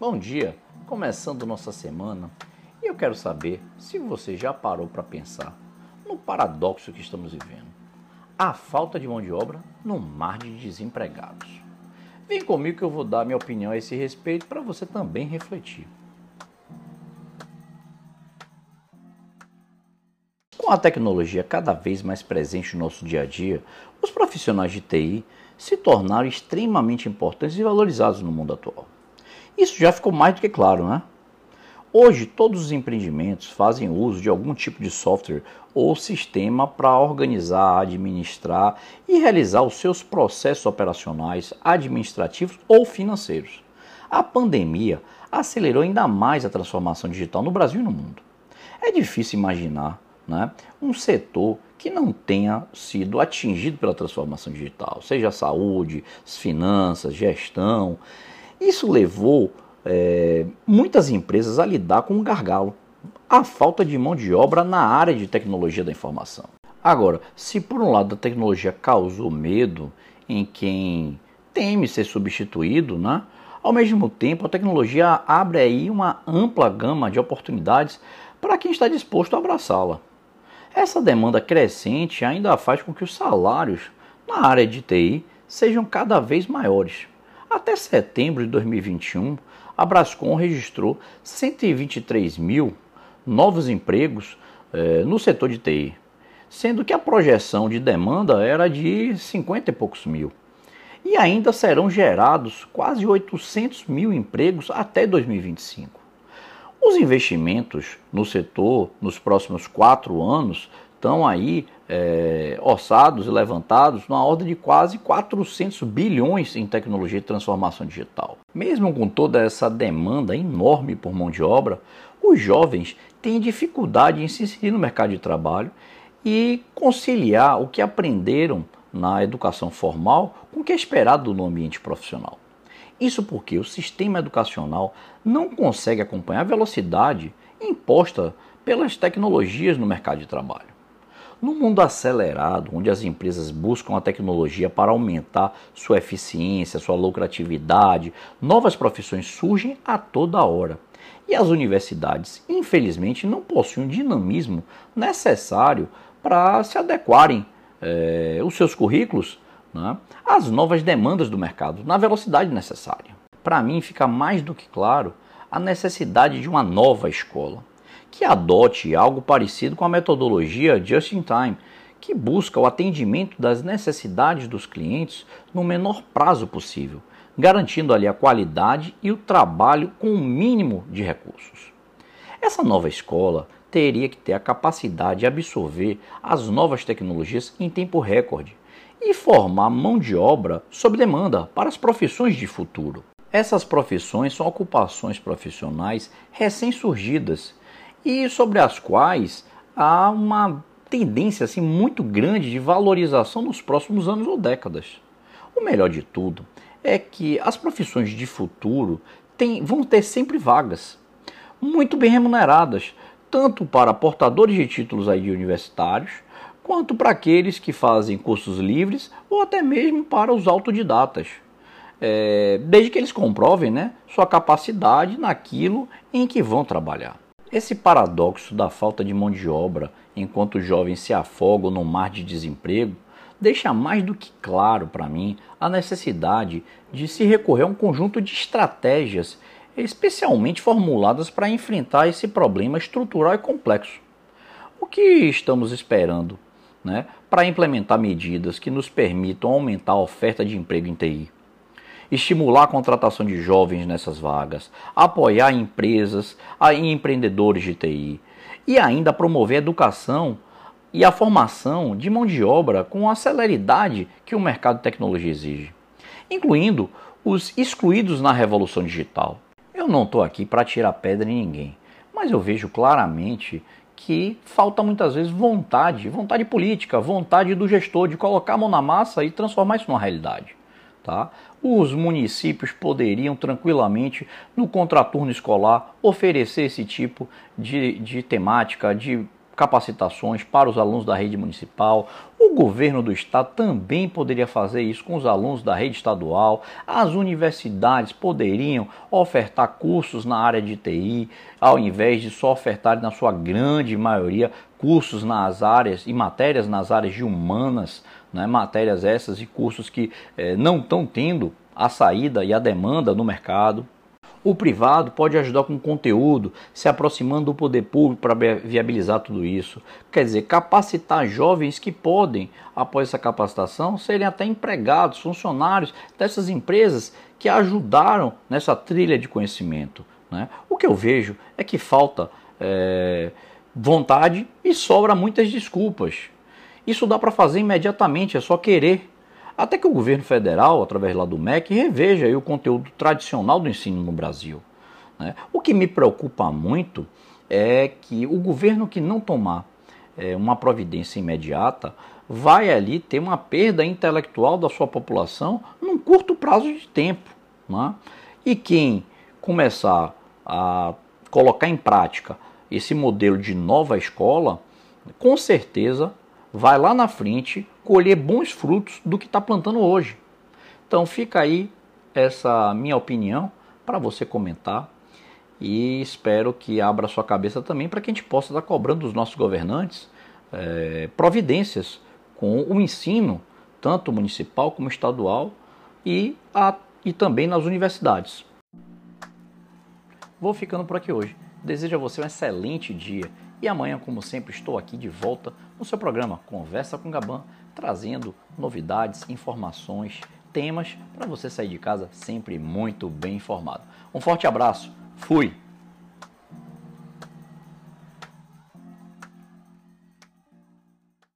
Bom dia, começando nossa semana e eu quero saber se você já parou para pensar no paradoxo que estamos vivendo. A falta de mão de obra no mar de desempregados. Vem comigo que eu vou dar minha opinião a esse respeito para você também refletir. Com a tecnologia cada vez mais presente no nosso dia a dia, os profissionais de TI se tornaram extremamente importantes e valorizados no mundo atual. Isso já ficou mais do que claro, né? Hoje, todos os empreendimentos fazem uso de algum tipo de software ou sistema para organizar, administrar e realizar os seus processos operacionais, administrativos ou financeiros. A pandemia acelerou ainda mais a transformação digital no Brasil e no mundo. É difícil imaginar né, um setor que não tenha sido atingido pela transformação digital, seja saúde, finanças, gestão. Isso levou é, muitas empresas a lidar com um gargalo, a falta de mão de obra na área de tecnologia da informação. Agora, se por um lado a tecnologia causou medo em quem teme ser substituído, né? ao mesmo tempo a tecnologia abre aí uma ampla gama de oportunidades para quem está disposto a abraçá-la. Essa demanda crescente ainda faz com que os salários na área de TI sejam cada vez maiores. Até setembro de 2021, a Brascom registrou 123 mil novos empregos eh, no setor de TI, sendo que a projeção de demanda era de 50 e poucos mil. E ainda serão gerados quase 800 mil empregos até 2025. Os investimentos no setor nos próximos quatro anos estão aí é, orçados e levantados na ordem de quase 400 bilhões em tecnologia de transformação digital. Mesmo com toda essa demanda enorme por mão de obra, os jovens têm dificuldade em se inserir no mercado de trabalho e conciliar o que aprenderam na educação formal com o que é esperado no ambiente profissional. Isso porque o sistema educacional não consegue acompanhar a velocidade imposta pelas tecnologias no mercado de trabalho. No mundo acelerado, onde as empresas buscam a tecnologia para aumentar sua eficiência, sua lucratividade, novas profissões surgem a toda hora. E as universidades, infelizmente, não possuem o dinamismo necessário para se adequarem eh, os seus currículos né, as novas demandas do mercado na velocidade necessária. Para mim, fica mais do que claro a necessidade de uma nova escola que adote algo parecido com a metodologia Just in Time, que busca o atendimento das necessidades dos clientes no menor prazo possível, garantindo ali a qualidade e o trabalho com o mínimo de recursos. Essa nova escola teria que ter a capacidade de absorver as novas tecnologias em tempo recorde, e formar mão de obra sob demanda para as profissões de futuro. Essas profissões são ocupações profissionais recém-surgidas e sobre as quais há uma tendência assim muito grande de valorização nos próximos anos ou décadas. O melhor de tudo é que as profissões de futuro têm, vão ter sempre vagas, muito bem remuneradas, tanto para portadores de títulos aí universitários, quanto para aqueles que fazem cursos livres ou até mesmo para os autodidatas. É, desde que eles comprovem né, sua capacidade naquilo em que vão trabalhar. Esse paradoxo da falta de mão de obra enquanto os jovens se afogam no mar de desemprego deixa mais do que claro para mim a necessidade de se recorrer a um conjunto de estratégias especialmente formuladas para enfrentar esse problema estrutural e complexo. O que estamos esperando né, para implementar medidas que nos permitam aumentar a oferta de emprego em TI, estimular a contratação de jovens nessas vagas, apoiar empresas e empreendedores de TI e ainda promover a educação e a formação de mão de obra com a celeridade que o mercado de tecnologia exige, incluindo os excluídos na revolução digital. Eu não estou aqui para tirar pedra em ninguém, mas eu vejo claramente que falta muitas vezes vontade, vontade política, vontade do gestor de colocar a mão na massa e transformar isso numa realidade. Tá? Os municípios poderiam tranquilamente, no contraturno escolar, oferecer esse tipo de, de temática, de capacitações para os alunos da rede municipal. O governo do estado também poderia fazer isso com os alunos da rede estadual. As universidades poderiam ofertar cursos na área de TI, ao invés de só ofertar, na sua grande maioria, cursos nas áreas e matérias nas áreas de humanas, né? matérias essas e cursos que eh, não estão tendo a saída e a demanda no mercado. O privado pode ajudar com conteúdo, se aproximando do poder público para viabilizar tudo isso. Quer dizer, capacitar jovens que podem, após essa capacitação, serem até empregados, funcionários dessas empresas que ajudaram nessa trilha de conhecimento. Né? O que eu vejo é que falta é, vontade e sobra muitas desculpas. Isso dá para fazer imediatamente, é só querer. Até que o governo federal, através lá do MEC, reveja o conteúdo tradicional do ensino no Brasil. Né? O que me preocupa muito é que o governo que não tomar é, uma providência imediata vai ali ter uma perda intelectual da sua população num curto prazo de tempo. Né? E quem começar a colocar em prática esse modelo de nova escola, com certeza vai lá na frente colher bons frutos do que está plantando hoje. Então fica aí essa minha opinião para você comentar e espero que abra sua cabeça também para que a gente possa estar cobrando dos nossos governantes é, providências com o ensino, tanto municipal como estadual e, a, e também nas universidades. Vou ficando por aqui hoje. Desejo a você um excelente dia e amanhã, como sempre, estou aqui de volta no seu programa Conversa com Gaban, trazendo novidades, informações, temas para você sair de casa sempre muito bem informado. Um forte abraço, fui!